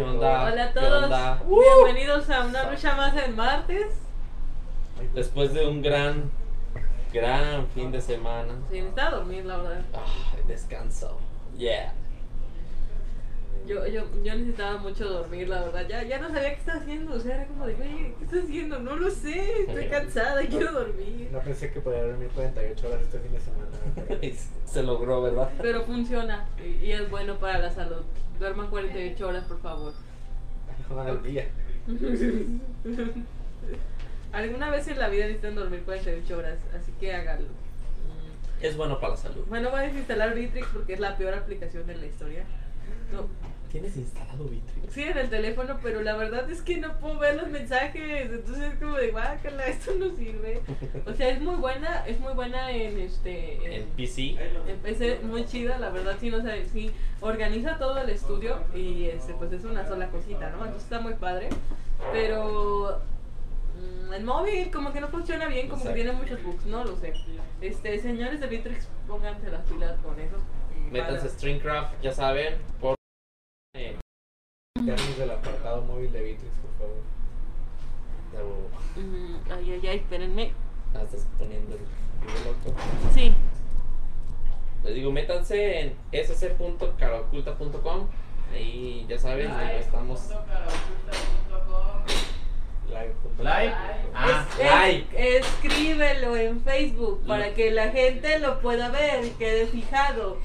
¿Qué onda? Hola a ¿Qué todos, onda? bienvenidos a una lucha más en martes. Después de un gran, gran fin de semana. Sí, necesitaba dormir, la verdad. Ah, descanso. Yeah. Yo, yo, yo necesitaba mucho dormir, la verdad. Ya, ya no sabía qué estaba haciendo. O sea, era como de, oye, ¿qué estás haciendo? No lo sé, estoy cansada, quiero dormir. No pensé que podía dormir 48 horas este fin de semana. Se logró, ¿verdad? Pero funciona y, y es bueno para la salud. Duerman 48 horas, por favor. al día. Alguna vez en la vida necesitan dormir 48 horas, así que háganlo. Es bueno para la salud. Bueno, voy a desinstalar Bitrix porque es la peor aplicación de la historia. No, ¿Tienes instalado Bitrix? Sí, en el teléfono, pero la verdad es que no puedo ver los mensajes. Entonces es como de, guácala, esto no sirve. O sea, es muy buena, es muy buena en este. En PC. en PC, muy chida, la verdad, sí, no sé, sí, organiza todo el estudio y este, pues es una sola cosita, ¿no? Entonces está muy padre, pero mm, el móvil como que no funciona bien, como Exacto. que tiene muchos bugs, no lo sé. Este, señores de Bitrix, pónganse las pilas con eso. Métanse Stringcraft, ya saben. Por... eh, del apartado móvil de Bitrix, por favor. de huevo. Mm, ay, ay, ay, espérenme. Ah, estás poniendo el video loco. Sí, Les digo, métanse en sc.caraoculta.com. Ahí ya saben, ahí estamos. Live. Live. Ah, es- escríbelo en Facebook para que la gente lo pueda ver y quede fijado.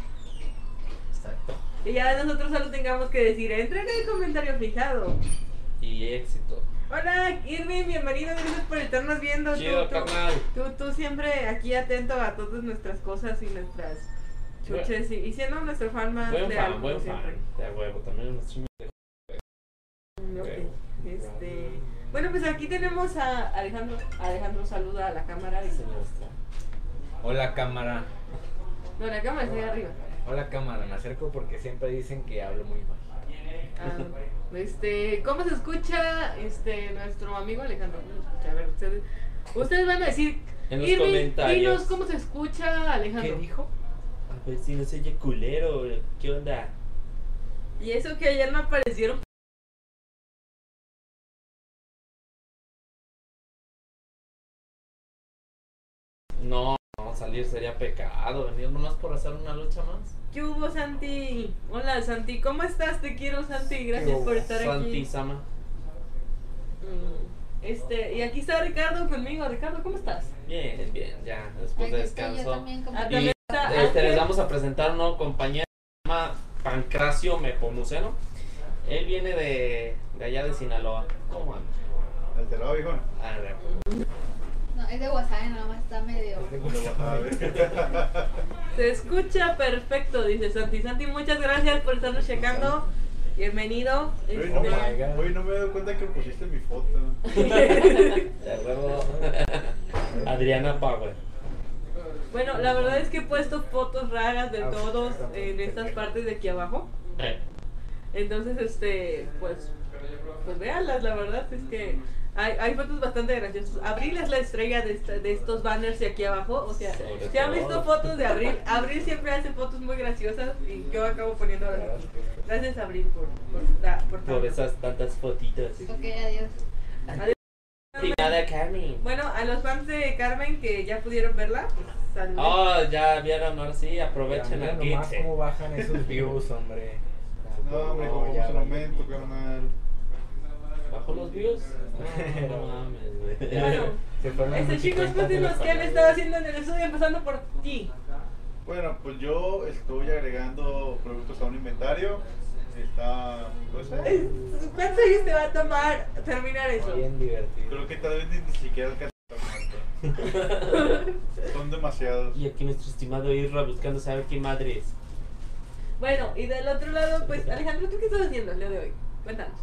Y ya nosotros solo tengamos que decir, entren en el comentario fijado. Y éxito. Hola, Irving, bienvenido, gracias por estarnos viendo. Chido, tú, carnal. tú, tú siempre aquí atento a todas nuestras cosas y nuestras chuches y, y siendo nuestro fan más Buen fan, como buen fan. De huevo, también chingos de ok. huevo. Este, bueno, pues aquí tenemos a Alejandro. Alejandro saluda a la cámara y. Hola cámara. No, la cámara está ahí arriba. Hola cámara, me acerco porque siempre dicen que hablo muy mal. Ah, este, ¿cómo se escucha este nuestro amigo Alejandro? A ver, ustedes, ustedes van a decir En los Irving, comentarios. dinos cómo se escucha Alejandro. ¿Qué dijo? A ver si no se oye culero. ¿Qué onda? Y eso que ayer no aparecieron. Salir sería pecado. Venir nomás por hacer una lucha más. ¿Qué hubo, Santi? Hola, Santi, ¿cómo estás? Te quiero, Santi. Gracias por estar Santi aquí. Sama. Mm, Este, y aquí está Ricardo conmigo. Ricardo, ¿cómo estás? Bien, bien, ya. Después de descanso. también como Ah, Y también está este, les vamos a presentar un nuevo compañero. Se llama Pancracio Mepomuceno. Él viene de, de allá de Sinaloa. ¿Cómo anda? Viejo. A ver. No, es de Guasave, nada más está medio. Es de De Guasave. Guasave. Se escucha perfecto, dice Santi. Santi, muchas gracias por estarnos checando. Bienvenido. Hoy no, Este, me, hoy no me he dado cuenta que pusiste mi foto. Adriana Power. Bueno, la verdad es que he puesto fotos raras de Ah, todos en estas partes de aquí abajo. Eh, Entonces, este, pues, pues véanlas, la verdad es que hay, hay fotos bastante graciosas. Abril es la estrella de, esta- de estos banners de aquí abajo. O sea, Sobre si han visto fotos de Abril, Abril siempre hace fotos muy graciosas y yo acabo poniendo las fotos. Gracias, Abril, por, por, da- por por esas tantas fotitos. Ok, adiós. Adiós. Y nada, Carmen. Bueno, a los fans de Carmen que ya pudieron verla, pues saludos. Oh, ya vieron, ahora sí, aprovechen aquí. nomás cómo bajan esos views, hombre. No, hombre, como ya un momento, carnal. ¿Bajó los views? No, no mames, güey. Bueno, Este, la cuéntenos qué han estado haciendo en el estudio, empezando por ti. Bueno, pues yo estoy agregando productos a un inventario. Está. pues, eh, ¿Cuántos años te va a tomar terminar eso? Bien divertido. creo que tal vez ni, ni siquiera alcanza a muerto. Son demasiados. Y aquí nuestro estimado Isra buscando saber qué madre es. Bueno, y del otro lado, pues, Alejandro, ¿tú qué estás haciendo el día de hoy? Cuéntanos.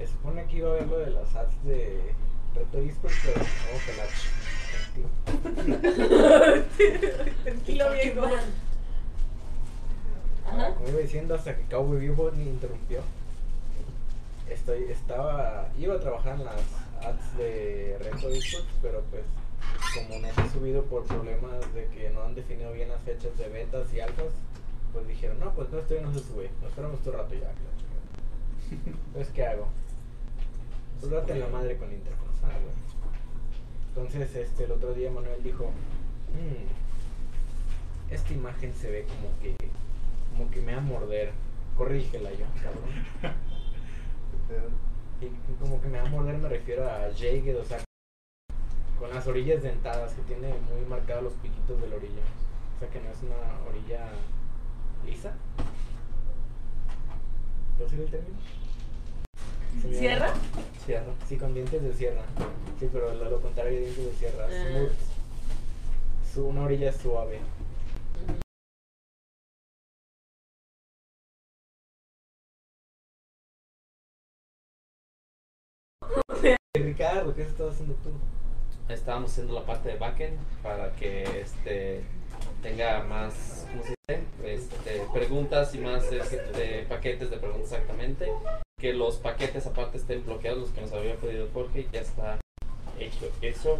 Se supone que iba a ver lo de las ads de Reto Esports, pero no, que la ch- Tranquilo, viejo. Ajá. Como iba diciendo, hasta que Cowboy Vivo ni interrumpió. Estoy, estaba, iba a trabajar en las ads de Reto Esports, pero pues como no se ha subido por problemas de que no han definido bien las fechas de betas y alfas, pues dijeron, no, pues no, esto ya no se sube, nos esperamos otro rato ya. que la chingada". Entonces, ¿qué hago? Pues date la madre con interconsal, güey. Entonces, este, el otro día Manuel dijo, "Mm, esta imagen se ve como que, como que me va a morder. Corrígela yo, cabrón. Y como que me va a morder me refiero a jagged, o sea, con las orillas dentadas, que tiene muy marcados los piquitos de la orilla. O sea, que no es una orilla lisa. ¿Puedo decir el término? Señora. ¿Cierra? Cierra. Sí, con dientes de sierra. Sí, pero lo, lo contrario de dientes de sierra. Ah. Smooth. Su, una orilla suave. Ricardo, ¿qué estás haciendo tú? Estábamos haciendo la parte de backend para que este tenga más, ¿cómo se dice? Este, preguntas y más este, paquetes de preguntas exactamente. Que los paquetes aparte estén bloqueados, los que nos había pedido Jorge, ya está hecho eso.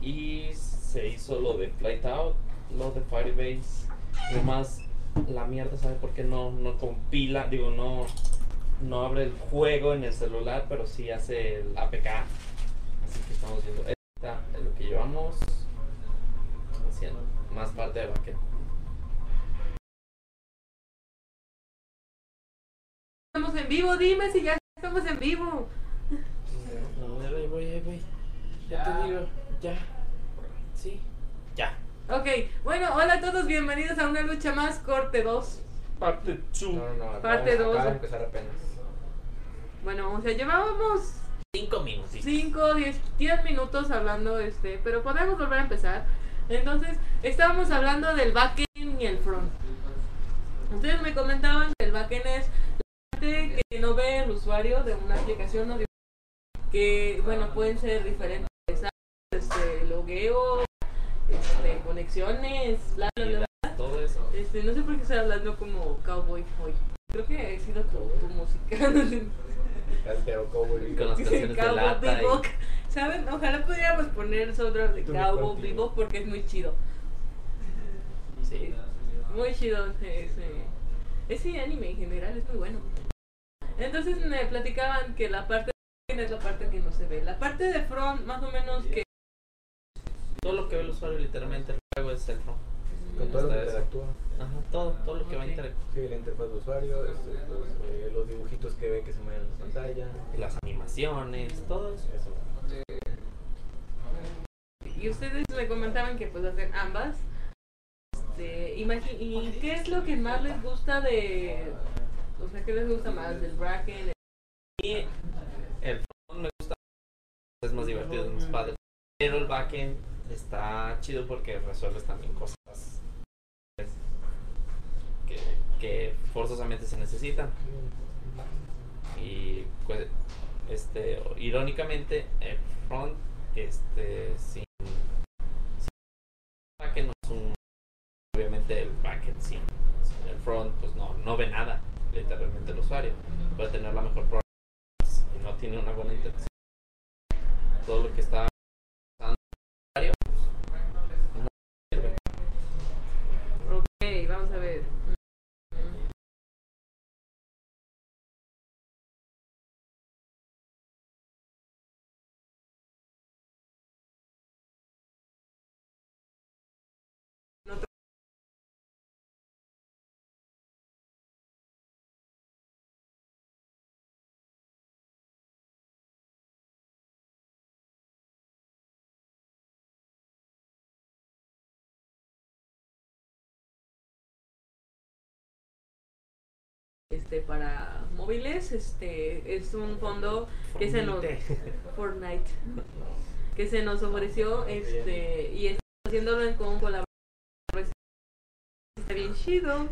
Y se hizo lo de Flight Out, lo de Firebase. Nomás la mierda, ¿sabe por qué no, no compila? Digo, no, no abre el juego en el celular, pero sí hace el APK. Así que estamos viendo. Esta es lo que llevamos haciendo. Más parte de backend. Estamos en vivo, dime si ya estamos en vivo. Ahí voy, ahí voy. Ya te digo, ya. Sí. Ya. Ok, bueno, hola a todos, bienvenidos a una lucha más, corte 2. Parte 2. No, no, no. Parte acaba- dos. acaba de empezar apenas. Bueno, o sea, llevábamos 5 minutos. 5, 10, 10 minutos hablando, este, pero podemos volver a empezar. Entonces, estábamos hablando del backend y el front. Ustedes me comentaban que el backend es la parte que no ve el usuario de una aplicación o de- que, bueno, pueden ser diferentes, este, logueo, este, conexiones, bla, bla, bla. Todo eso. Este, no sé por qué estoy hablando como cowboy hoy. Creo que ha sido tu, tu música. Altero Cowboy. Con las canciones de lata. y-. ¿Saben? Ojalá pudiéramos poner soundtrack de Cowboy. Bebop porque es muy chido. Sí. Muy chido ese, ese anime en general es muy bueno. Entonces me platicaban que la parte de es la parte que no se ve. La parte de front, más o menos que Todo lo que ve el usuario literalmente el juego es el front. Con todo lo que interactúa. Ajá, todo, todo lo que va a interactuar. Sí, la interfaz de usuario, este, eh, los dibujitos que ve que se mueven en la pantalla. Las animaciones, todo eso. Eso. Y ustedes me comentaban que pues hacen ambas. Este, ¿Y qué es lo que más les gusta de... O sea, ¿qué les gusta más del bracket? Y el front me gusta, es más divertido, es más padre. Pero el backend está chido porque resuelves también cosas que, que forzosamente se necesitan. Y pues, este, irónicamente, el front, este, sin, sin backend no es un, obviamente el backend sin, sin el front, pues no, no ve nada, literalmente el usuario. Puede tener la mejor programación y no tiene una buena interacción. Todo lo que está usando el usuario, Este, para móviles, este, es un fondo que se nos... Fortnite. Que se nos ofreció, este, y estamos haciéndolo en con colaboración. Está bien chido.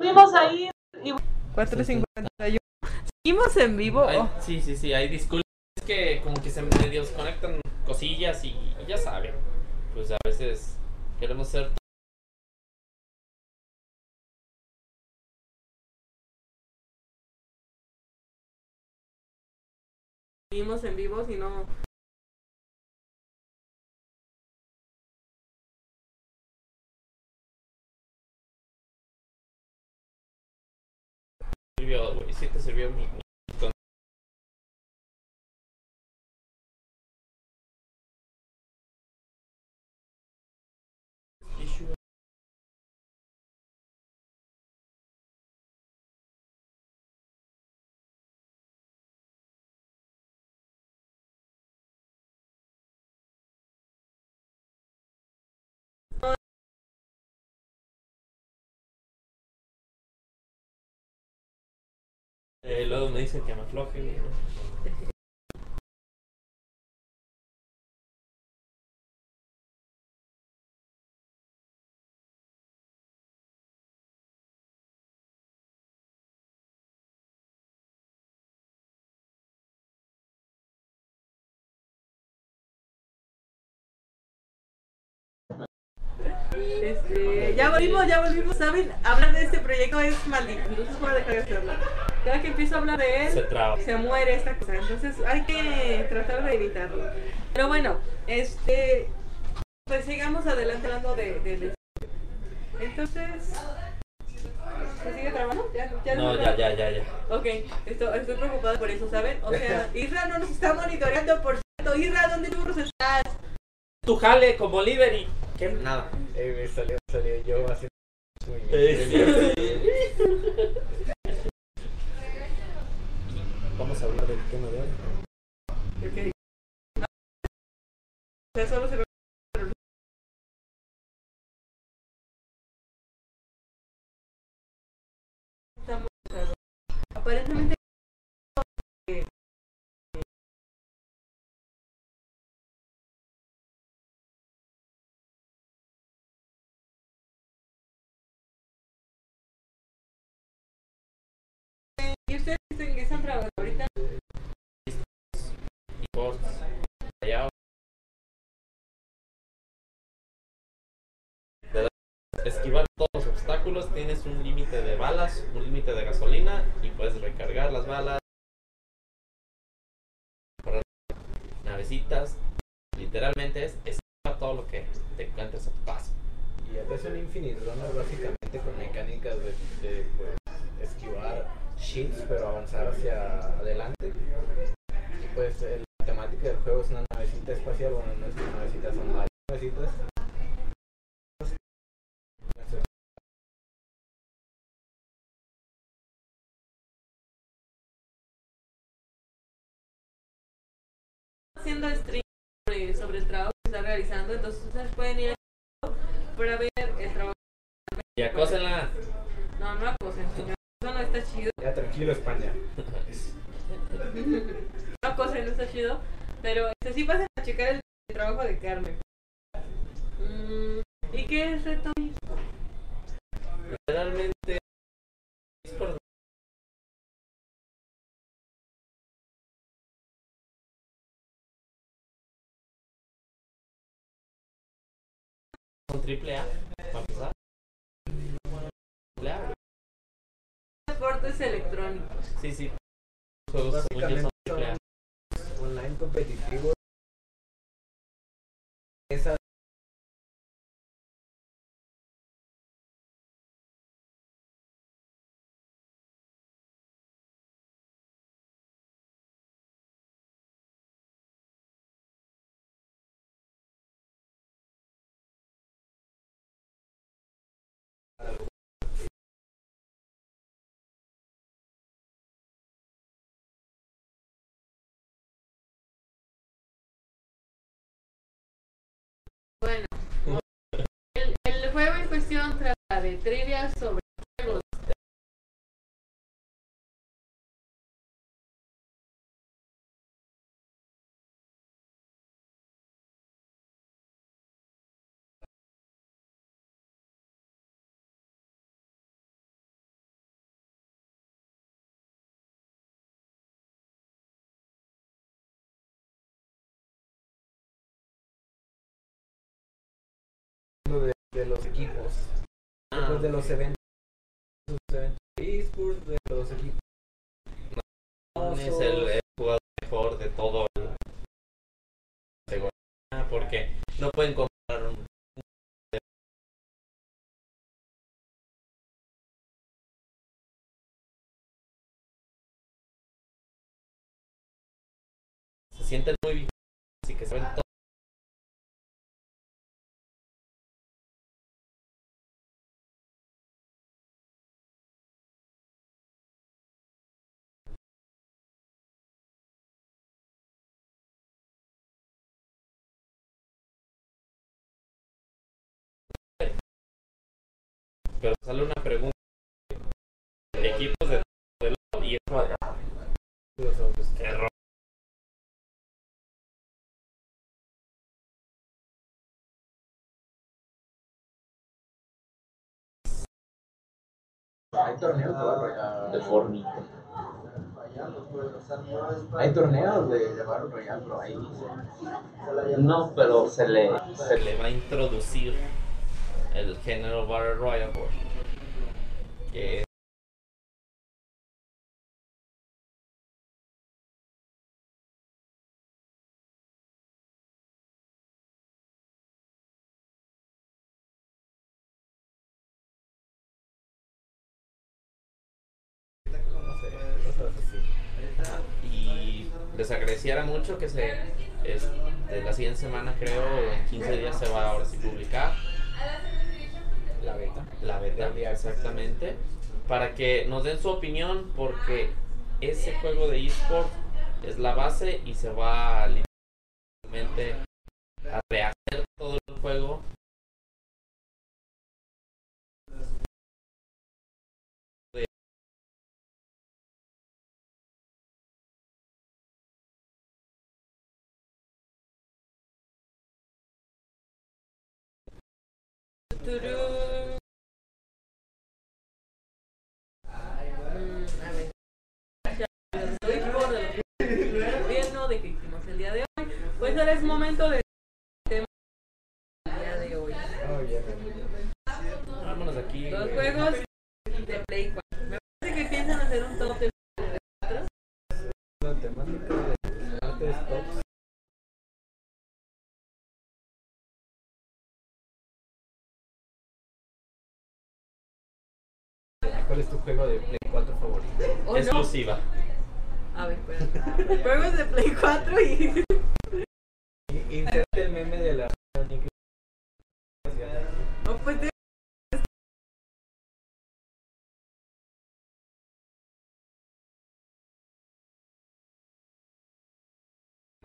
Vimos ahí y 451. Seguimos en vivo. Ay, Oh, sí, sí, sí, hay disculpas. Es que como que se medio desconectan cosillas y, y ya saben, pues a veces queremos ser Vivimos en vivo, si no. Sirvió, güey, sí te sirvió mi, Eh, luego me dicen que me afloje. Este, ya volvimos, ya volvimos. ¿Saben? Hablar de este proyecto es maldito. Entonces voy a dejar de hacerlo. Cada que empiezo a hablar de él, Se traba. se muere esta cosa. Entonces hay que tratar de evitarlo. Pero bueno, este. Pues sigamos adelante hablando de. de, de- Entonces. ¿Se sigue trabajando? Ya, ya No, no- ya, ya, ya, ya. Ok, esto, estoy preocupada por eso, ¿saben? O sea, Isra no nos está monitoreando, por cierto. Isra, ¿dónde churros estás? Tu jale como líder y... ¿Qué? Nada. Eh, me salió, salió yo haciendo muy Eh, bien. Vamos a hablar del tema de hoy. Ok. O sea, solo se Estamos, Aparentemente ¿Y ustedes en qué están trabajando Esquivar todos los obstáculos, tienes un límite de balas, un límite de gasolina y puedes recargar las balas. Correr Navecitas, literalmente es esquivar todo lo que te encuentres a tu paso. Y es un Infinite Runner básicamente con mecánicas de, pues, esquivar shields pero avanzar hacia adelante. Y pues temática del juego es una navecita espacial, bueno no es una navecita, son varias navecitas. haciendo stream sobre, sobre el trabajo que está realizando, entonces ustedes pueden ir a para ver el trabajo. Y acósenla. No, no acosen, señor. Eso no está chido. Ya tranquilo España. No acosen, no está chido. Pero este, sí pasen a checar el, el trabajo de Carmen. Mm, ¿Y qué es reto? Realmente esports son triple A, para empezar. Deportes electrónicos. Sí, sí. Juegos según yo son Básicamente triple A. son de trivia sobre juegos. de los equipos. Ah, Después de los eventos, los eventos de esports, de los equipos. es el, el jugador mejor de todo el Ah, porque no pueden comprar un se sienten muy bien así que saben todo pero sale una pregunta de equipos de, de y es otros. error Hay torneos de Battle Royale. de Fortnite Hay torneos de Battle Royale, pero ahí No, pero se le, se le va a introducir el género Battle Royale por- que y les mucho que se este, la siguiente semana creo en 15 días se va ahora sí publicar La beta. la beta exactamente para que nos den su opinión porque ese juego de eSport es la base y se va a literalmente a rehacer todo el juego. Mm, a ver. Ya, estoy por de lo que gobierno de que hicimos el día de hoy. Pues ahora es momento de tema del día de hoy. Oh, ya me vámonos de aquí Los juegos de Play 4. Me parece que piensan hacer un top de La temática de artes tops. ¿Cuál es tu juego de Play 4 favorito? ¿O no? exclusiva A ver, espérate. Juegos de Play 4 y. Inserte el meme de la Oh, pues de-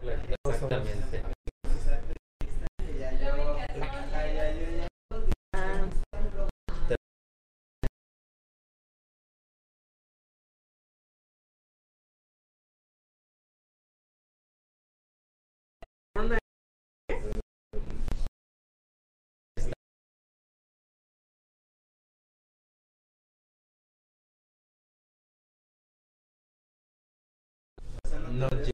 exactamente No, lle-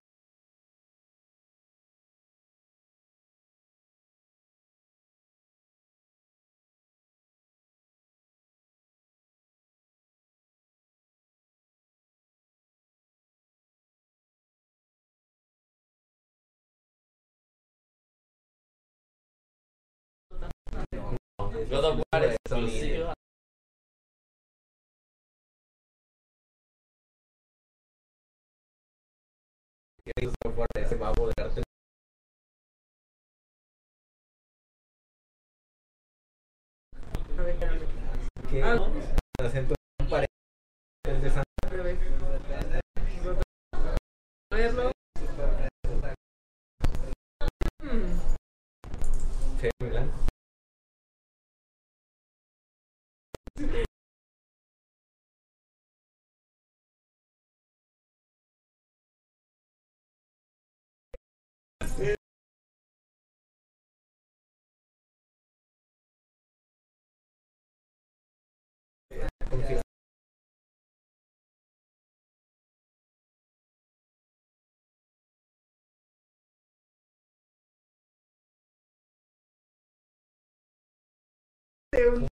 God of War es exclusiva que es un fuerte, ese babo de arte. a espérame. Que Ah. acento de San de un-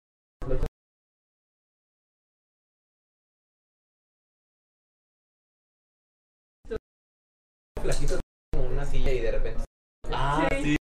Flaquito como una silla y de repente Ah, Sí. sí.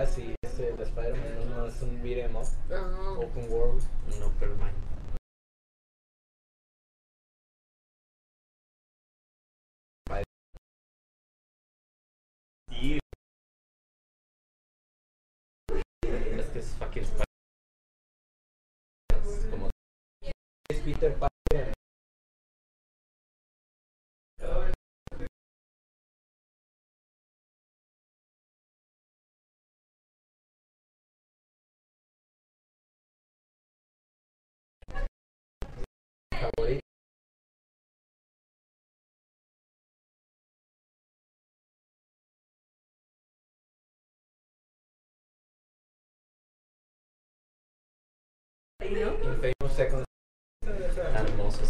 Así es el Spider-Man, no, no es un beat 'em up, Ah, open world. No, pero man. Sí. Es que es fucking Spider- Es como Es Peter Parker. Infamous Second. hermoso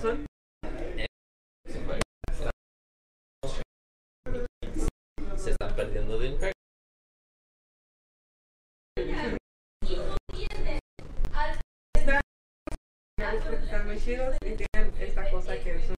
Son, Se están perdiendo de están muy chidos y tienen esta cosa que es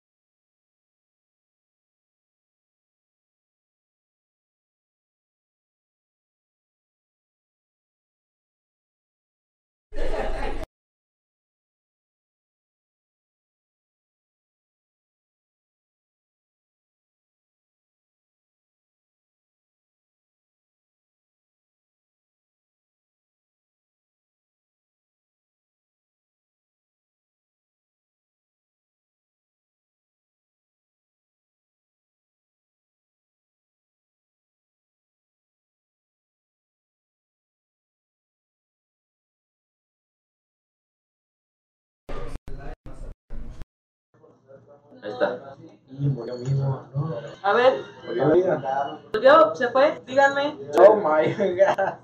Ahí está. Y murió mismo, ¿no? A ver, Murió vida. ¿volvió? ¿Se fue? Díganme. Oh my god.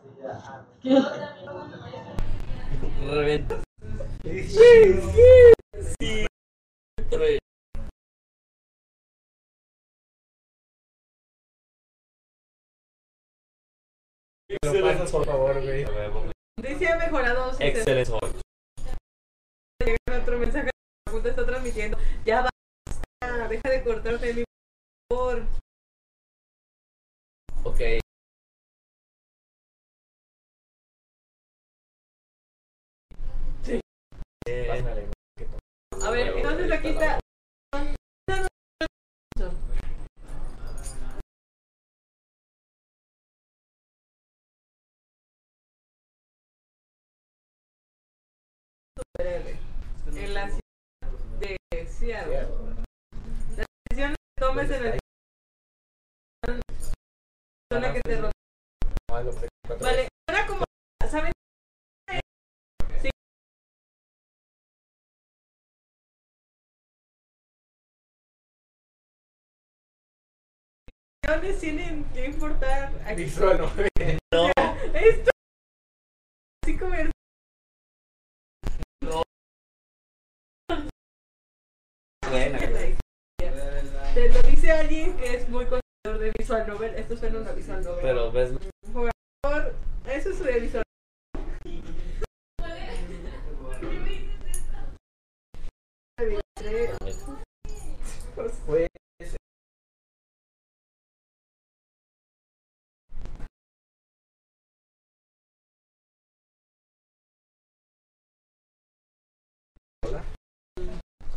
¿Qué? Sí, Sí. Lo pasas por favor, güey. Dice mejorado Excelente. Llega otro mensaje. La punta está transmitiendo. Ya Deja de cortarte mi por favor. Ok. Sí. Eh, Pásale, A ver, entonces aquí está. En la ciudad de Seattle. La decisión que tomes en el zona que te rodea. Ah, Vale, ahora como, ¿saben? Sí. Tienen que importar aquí. Visual, no. Esto así como Buena. Dice alguien que es muy conocedor de visual novel. Esto suena una visual novel. Pero ves. Por- Eso es de visual Pues,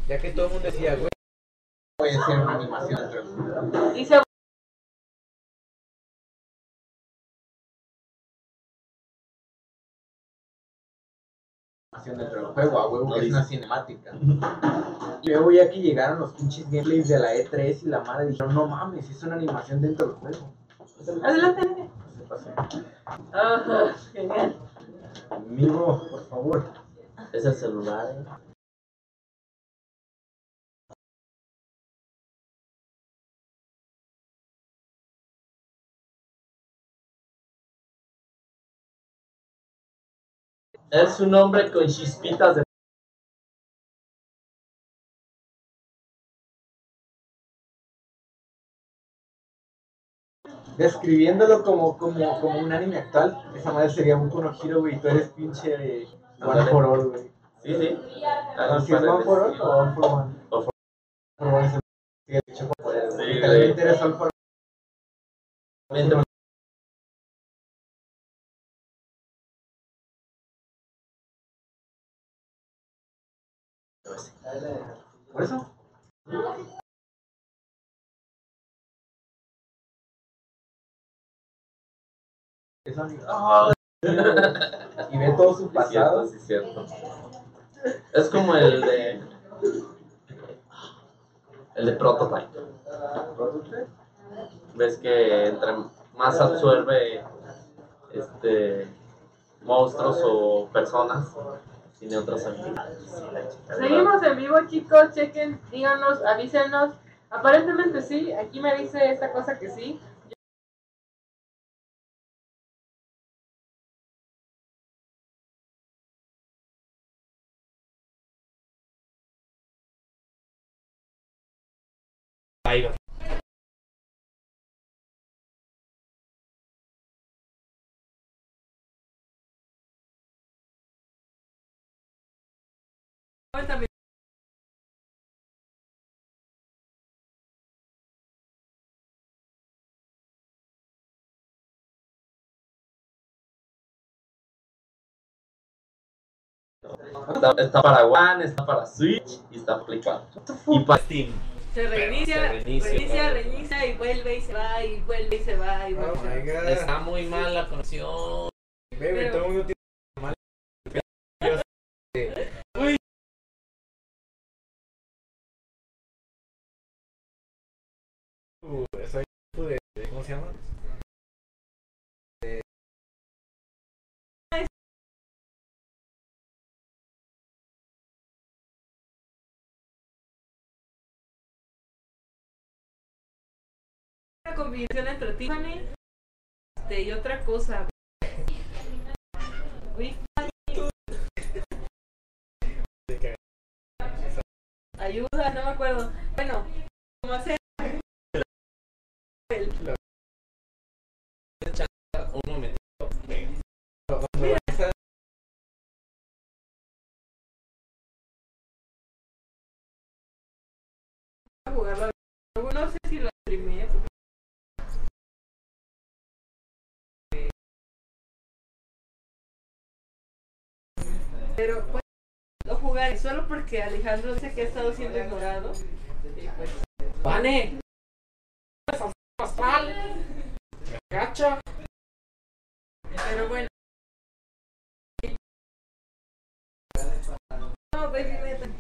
ya que todo el mundo decía, güey, voy a hacer una animación animación dentro del juego, a huevo que es una cinemática. Y luego ya que llegaron los pinches gameplays de la E3 y la madre dijeron, no mames, es una animación dentro del juego. Adelante. No se genial. Amigo, por favor. Es el celular. Es un hombre con chispitas de. Describiéndolo como, como, como un anime actual, esa madre sería un Kuno Hero, güey, tú eres pinche de One for All, güey. Sí, sí. Si es One for All o One for One. All for- One sí, güey. Literalmente eres All for Mientras- Por eso. Eso, amigo. Ah, Y ve todo su sí, cierto, pasado. sí, cierto. Es como el de. El de Prototype. Ves que entre más absorbe este monstruos o personas, tiene otras Seguimos en vivo, chicos. Chequen, díganos, avísenos. Aparentemente sí. Aquí me dice esta cosa que sí. También. Está, está para One, está para Switch y está para Play 4. Y para Steam. Se reinicia, se reinicia, reinicia, y vuelve y se va y vuelve y se va y Oh vuelve. my god. Está muy mal la conexión. Baby, Pero- todo el mundo tiene mal. Uh, soy de, de- ¿cómo se llama? Una combinación entre Tiffany este, y otra cosa. Ayuda, no me acuerdo. Bueno, como Un jugarlo. No sé si lo porque- Pero pues lo jugaré solo porque Alejandro dice que ha estado siendo ignorado. Y pues. ¡Pascal! ¡Gacha! Pero bueno. No, Baby Metal.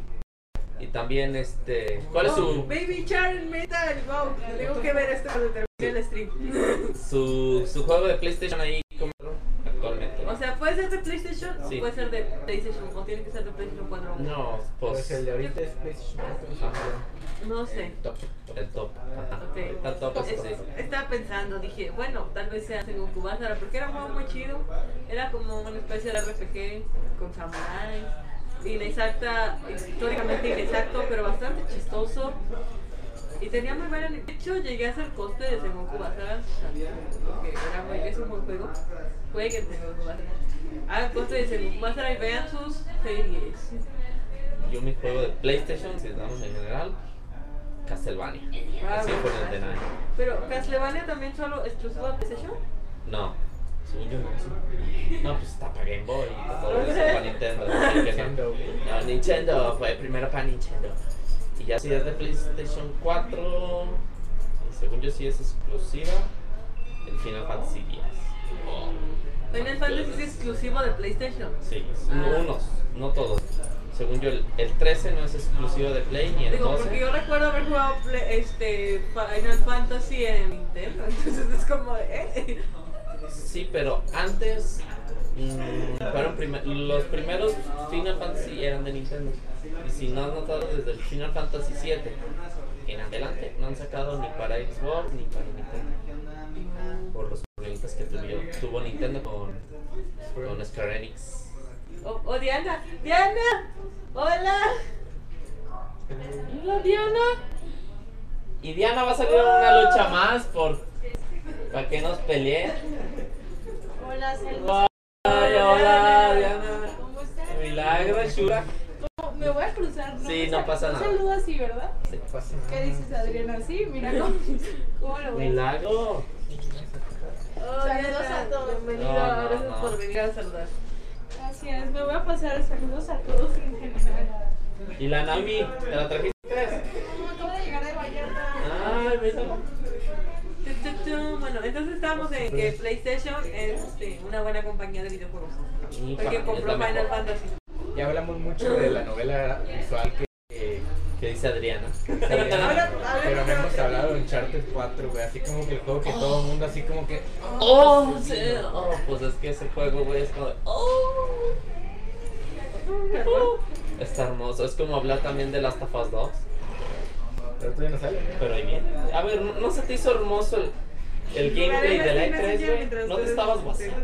Y también, este. ¿Cuál es Oh, su, Baby Charm Metal. Wow, tengo que ver esto cuando termine el stream. su, su juego de PlayStation ahí como actualmente? O sea, puede ser de PlayStation Sí. o puede ser de PlayStation o tiene que ser de PlayStation 4. No, Pues pues. el de ahorita es PlayStation 4. Ajá. No sé. El top. El top. Ajá. Ok. Está el top, Es-. Estaba pensando, dije, bueno, tal vez sea Sengoku Kubasara, porque era un juego muy chido. Era como una especie de RPG con samuráis. Inexacta, históricamente inexacto, pero bastante chistoso. Y tenía muy buena. De hecho, llegué a hacer coste de Sengoku Kubasara, porque era muy, es un buen juego. Jueguen Sengoku Kubasara. Hagan coste de Sengoku Kubasara y vean sus series. Yo mi juego de PlayStation, si damos en general, Castlevania. Ah, Así el de. Pero, ¿Castlevania también solo exclusivo de PlayStation? No, según yo no. No, pues está para Game Boy y todo eso para Nintendo. no. Nintendo, güey. No, Nintendo, fue primero para Nintendo. Y ya si es de PlayStation 4, y según yo sí es exclusiva, el Final Fantasy X. Final Fantasy es exclusivo de PlayStation. Sí, Ah. unos, no todos. Según yo, el, el 13 no es exclusivo de Play ni el Digo, 12. porque yo recuerdo haber jugado Play- este, Final Fantasy en Nintendo, entonces es como, ¿eh? Sí, pero antes mm, fueron prime- los primeros Final Fantasy eran de Nintendo. Y si no has notado, desde el Final Fantasy 7 en adelante no han sacado ni para Xbox ni para Nintendo. Por los problemitas que tuvo, tuvo Nintendo con, con Square Enix. Oh, oh, Diana, Diana, hola. Hola, Diana. Y Diana va a salir en una lucha más por para que nos peleen. Hola, saludos. Ay, hola, Diana. ¿Cómo estás? Milagro, Shura. ¿Cómo? Me voy a cruzar, ¿no? Sí, no pasa nada. saludo así, ¿verdad? No pasa nada. ¿Qué dices, Adriana? Sí, mira cómo, cómo lo ves. Milagro. Oh, Saludos a todos. Bienvenida, No, no, gracias no. por venir a saludar. Gracias, me voy a pasar saludos a todos en general. Y la Naomi, ¿te la trajiste? No, acabo de llegar de Vallarta. Ay, tu. Bueno, entonces estamos en que PlayStation es este, una buena compañía de videojuegos. Y Porque compró Final. Fantasy. Ya hablamos mucho de la novela visual que. Que- ¿Qué dice Adriana? Pero no hemos hablado de Uncharted 4, güey. Así como que el juego que todo el mundo, así como que. Oh, sí. Oh, pues es que ese juego, güey, es como de, Oh. Está hermoso. Es como hablar también de Last of Us 2. Pero todavía no sale. Pero ahí viene. A ver, ¿no, no se te hizo hermoso el, el gameplay de la E3, güey? No te estabas guasando.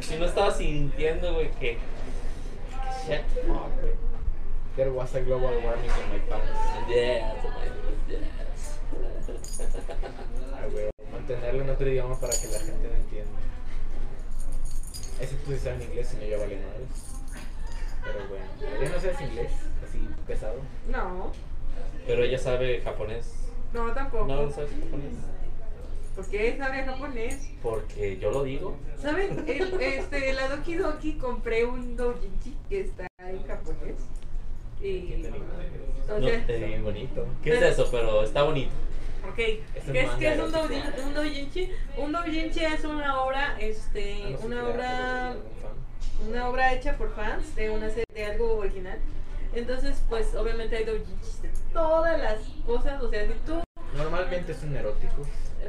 Si no estabas sintiendo, güey, que. que Shit, fuck, güey. There was a global warming in my pants. Yes, yes. Ah, güey, mantenerlo en otro idioma para que la gente no entienda. Ese tú sí sabes inglés, si no ya vale madres. Pero bueno, ¿ya no sabes inglés? Así pesado. No, Pero ella sabe japonés. no tampoco. No, no sabes japonés. ¿Por qué sabe japonés? Porque yo lo digo. ¿Saben? El- este, la Doki Doki compré un doujinshi que está en japonés. Y. No, bien bonito. ¿Qué es eso? Pero está bonito. ok. ¿Qué Es es, un qué es un, erótico. doujin- un doujinshi? Un doujinshi es una obra, este, una obra, una obra hecha por fans de una serie, de algo original. Entonces, pues, obviamente hay doujinshis de todas las cosas. O sea, si tú Normalmente son eróticos.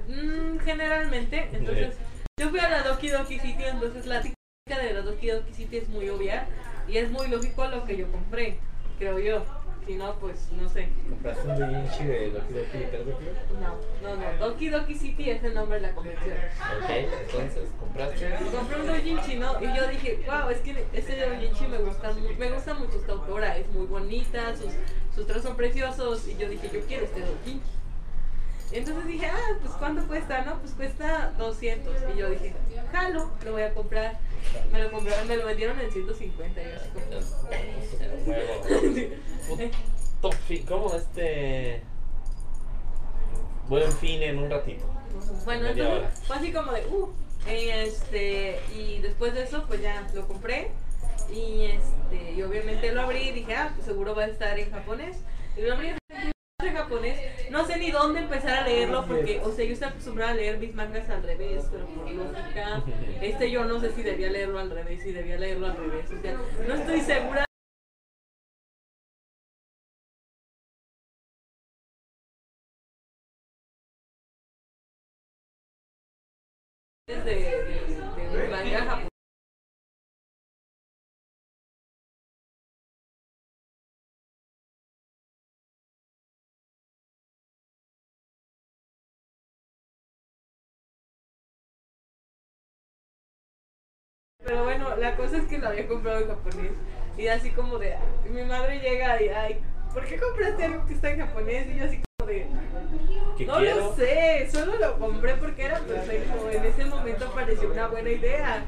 Mm, generalmente, entonces yo fui a la Doki Doki City, entonces la técnica de la Doki Doki City es muy obvia y es muy lógico lo que yo compré, creo yo. Si no, pues no sé. ¿Compraste un doujinshi de Doki Doki Literature Club? No, no, no. Doki Doki City es el nombre de la convención. Ok, entonces, ¿compraste? Compré un doujinshi, ¿no? Y yo dije, wow, es que este doujinshi me gusta, me gusta mucho esta autora, es muy bonita, sus, sus trazos son preciosos y yo dije, yo quiero este doujinshi. Entonces dije, ah, pues ¿cuánto cuesta? No, pues cuesta 200. Y yo dije, jalo, lo voy a comprar. Me lo compraron, me lo vendieron en 150. Y yo así como, ¿cómo este? Buen fin en un ratito. Bueno, entonces fue así como de, uh, este, y después de eso, pues ya lo compré. Y este, y obviamente lo abrí y dije, ah, pues seguro va a estar en japonés. Y lo abrí japonés. No sé ni dónde empezar a leerlo porque, o sea, yo estoy acostumbrada a leer mis mangas al revés, pero por lógica, este yo no sé si debía leerlo al revés, si debía leerlo al revés. O sea, no estoy segura. de, de, de un manga japonés. Pero bueno, la cosa es que lo había comprado en japonés. Y así como de, mi madre llega y, ay, ¿por qué compraste algo que está en japonés? Y yo así como de, ¿Qué no quiero? lo sé, solo lo compré porque era perfecto. En ese momento pareció una buena idea.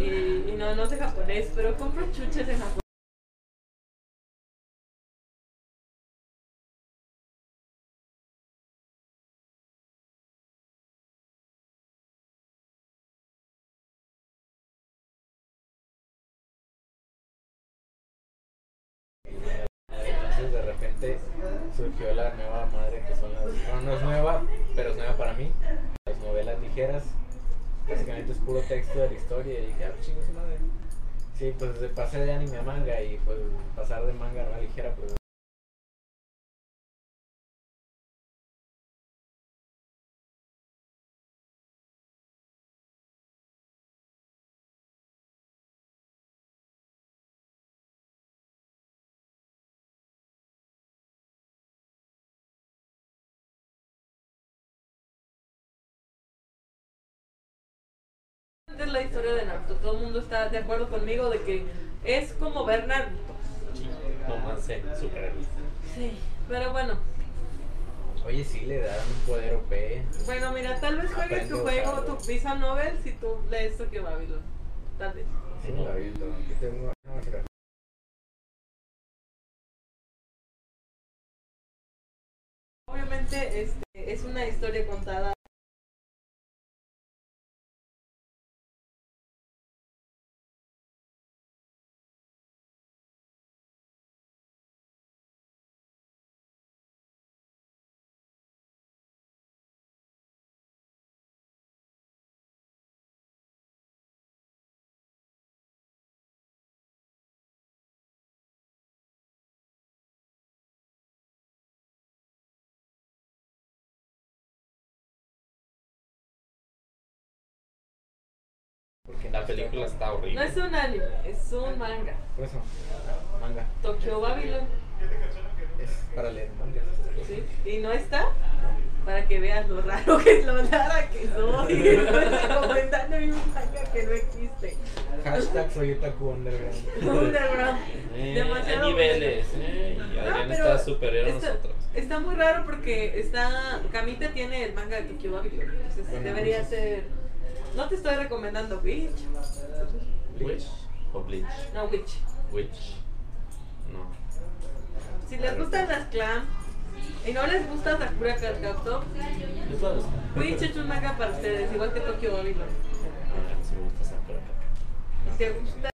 Y, y no, no sé japonés, pero compro chuches en japonés. No, es nueva, pero es nueva para mí. Las novelas ligeras. básicamente es puro texto de la historia. Y dije, ah, chingo su madre. Sí, pues pasé de anime a manga y pues pasar de manga a ligera, pues. Es la historia de Naruto. Todo el mundo está de acuerdo conmigo de que es como ver Naruto. Sí, romance superhéroe. Sí, pero bueno. Oye, sí, le dan un poder OP. Bueno, mira, tal vez juegues tu Aprende a juego, usarlo. tu Visa Novel si tú lees Tokyo Babylon. Tal vez. Sí, lo- aquí tengo. Obviamente este, es una historia contada. La película está horrible. No es un anime, es un manga. Por eso, manga. Tokyo Babylon. Es para leer mangas. ¿sí? Y no está para que veas lo raro que es, lo rara que soy. Recomendando un manga que no existe. Hashtag soy otaku underground. Underground. Eh, Demasiado hay niveles, eh, y Adrián Ah, pero está superior a nosotros. Está muy raro porque está. Kamita tiene el manga de Tokyo Babylon. Entonces Bueno, debería entonces- ser. No te estoy recomendando Witch. Witch o Bleach. No, Witch. Witch. No. Si les gustan las clan y no les gusta Sakura Card Captor. Witch es un manga para ustedes, igual que Tokyo Babylon. Ah, sí me gusta Sakura Card te gusta.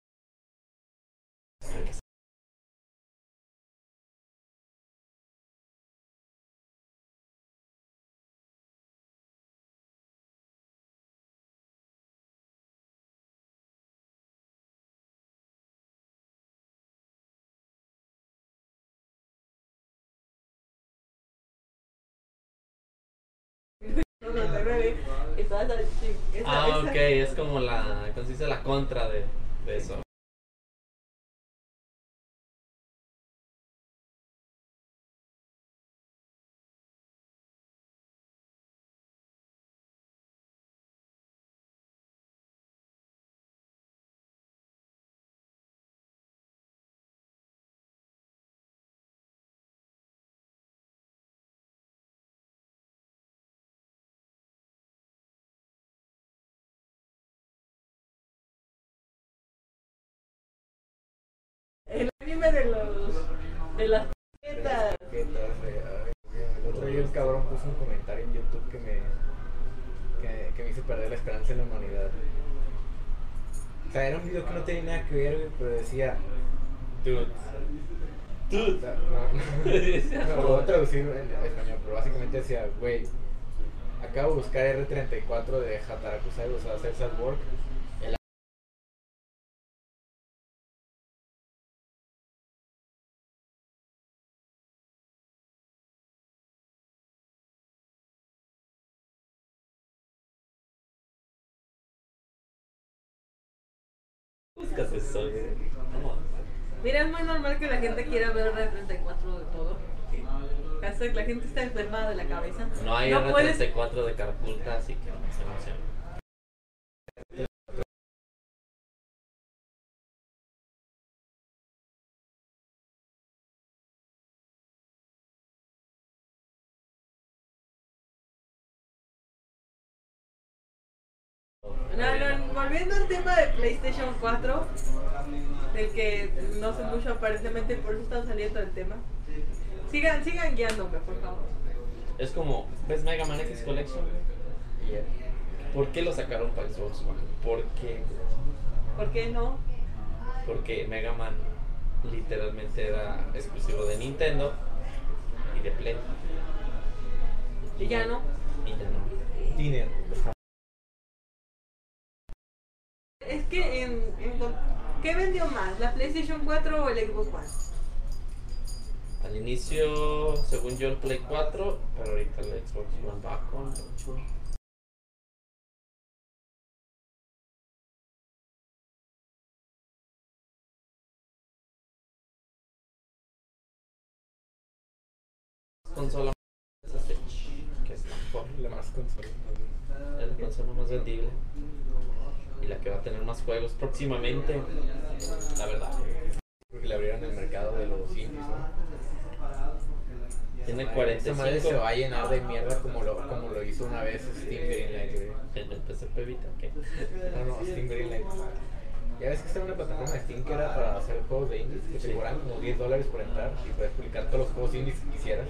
Es como la, ¿cómo? La contra de, de eso. De los. de las tarjetas. El otro día el cabrón puso un comentario en YouTube que me, que, que me hizo perder la esperanza en la humanidad. O sea, era un video que no tenía nada que ver, pero decía. Dude. sea, no, no, lo voy a traducir en español, pero básicamente decía, güey, acabo de buscar R34 de Hataraku Saibo, o sea, César Work. Eso, eh. Mira, es muy normal que la gente quiera ver R34 de todo. Hashtag, la gente está enferma de la cabeza. No hay No puedes- R34 de Carapulta, así que no se emocionen. Volviendo al tema de PlayStation 4, del que no sé mucho aparentemente, por eso está saliendo el tema. Sigan, sigan guiándome, por favor. Es como, ¿ves Mega Man X Collection? ¿Por qué lo sacaron para Xbox One? ¿Por qué? ¿Por qué no? Porque Mega Man literalmente era exclusivo de Nintendo y de Play. Y ya no. Y ya no. Dinero. ¿Qué vendió más? ¿La PlayStation 4 o el Xbox One? Al inicio, según yo, el Play 4, pero ahorita el Xbox One va con 8. Consola más que es. La más consola. Es la consola más vendible. La que va a tener más juegos próximamente. La verdad. Porque le abrieron el mercado de los indies, ¿no? Tiene Esa madre se 45. va a llenar de mierda como lo, como lo hizo una vez Steam Greenlight, güey. En el PSP Vita, ¿qué? No, no, Steam Greenlight. Ya ves que está una plataforma de Steam que era para hacer juegos de indies que te cobran como 10 dólares por entrar y puedes publicar todos los juegos indies que quisieras.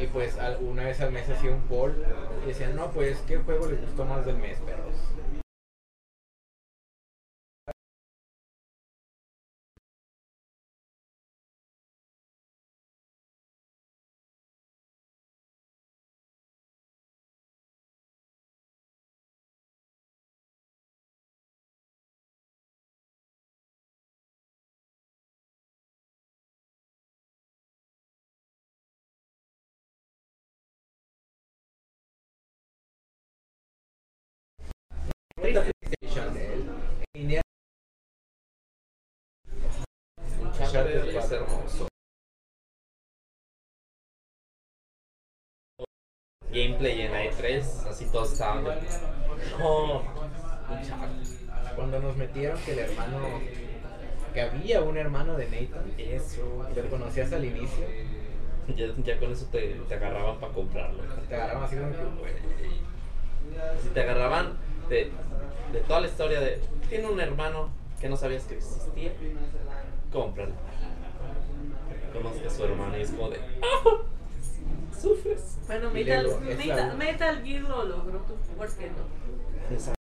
Y pues una vez al mes hacía un poll y decían, no, pues, ¿qué juego les gustó más del mes, perros? Es hermoso. Gameplay en E3, así todos estaban de. No. Cuando nos metieron que el hermano, que había un hermano de Nathan, Eso. lo conocías al inicio, Ya, ya con eso te, te agarraban para comprarlo. te agarraban así como que, Si te agarraban de, de toda la historia de. Tiene un hermano que no sabías que existía, cómpralo. A su hermano y es como de. ¡Ah! Sufres. Bueno, Metal, luego, Metal, Metal Gear lo logró, ¿tú por qué no? Esa-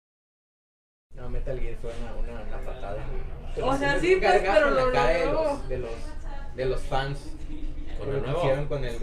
No, Metal Gear fue una, una, una patada. O sea, sí, pues, pero lo de logró. los, de los, de los fans. Con Lo el que nuevo. hicieron con el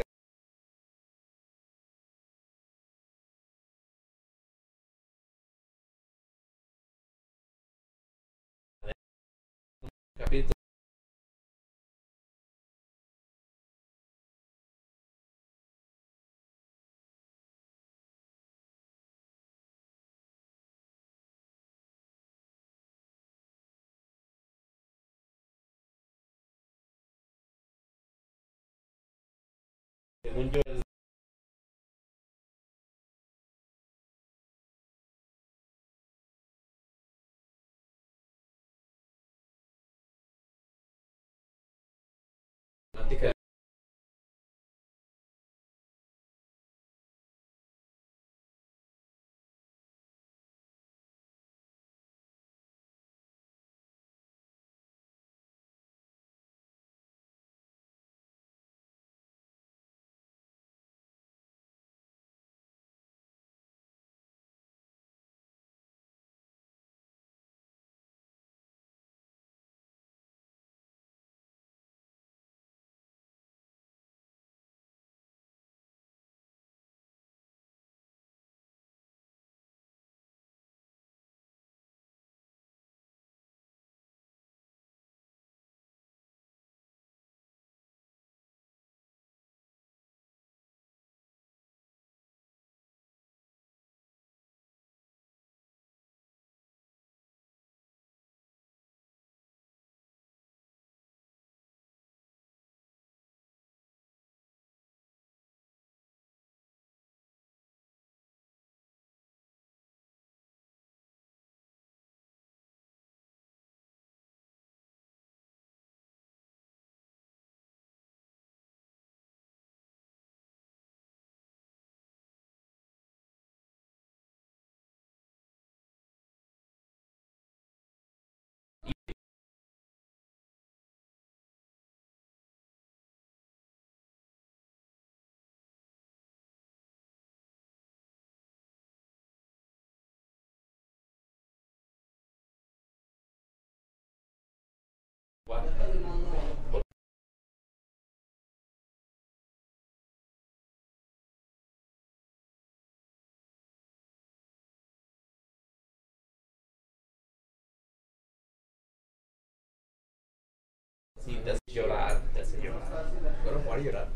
Sí, te hace llorar, te hace llorar. Solo jugar.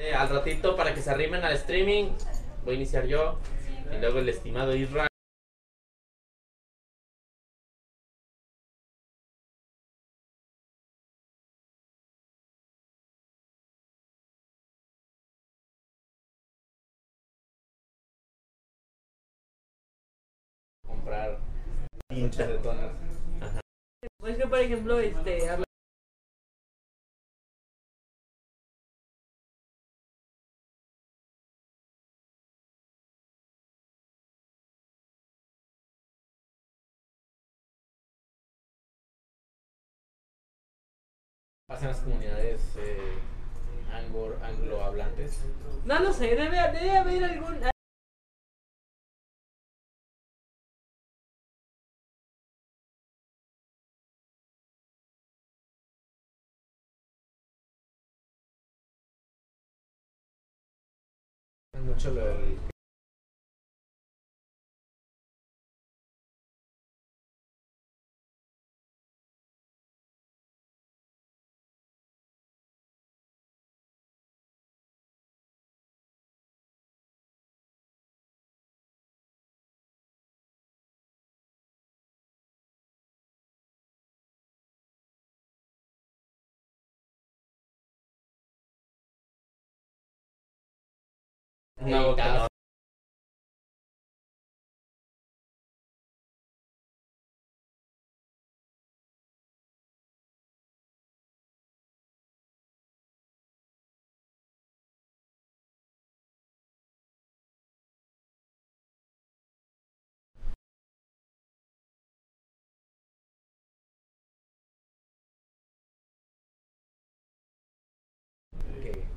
Eh, al ratito, para que se arrimen al streaming, voy a iniciar yo. Y luego el estimado Isra. Comprar pinches de tonos. Es que, por ejemplo, este, habla- Pasan las comunidades eh, anglo- anglohablantes. no lo sé, debe, debe haber algún... Mucho lo del No.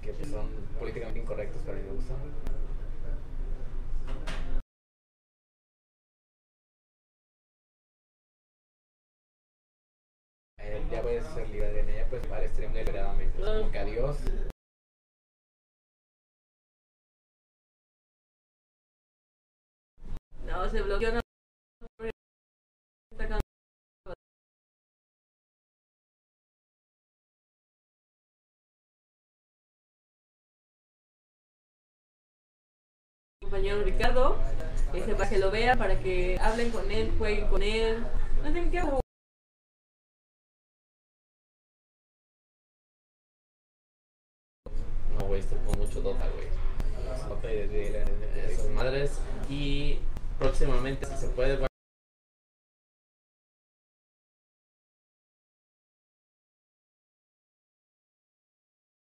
que, son políticamente incorrectos, pero a mí me gustan. Puedes ser libre de ella, pues para stream deliberadamente. Es Como que adiós. No, se bloqueó. No. compañero Ricardo, ese, para que lo vean, para que hablen con él, jueguen con él. No sé qué hago. No, güey, estoy con mucho Dota, güey. Esas madres. Y próximamente, si se puede,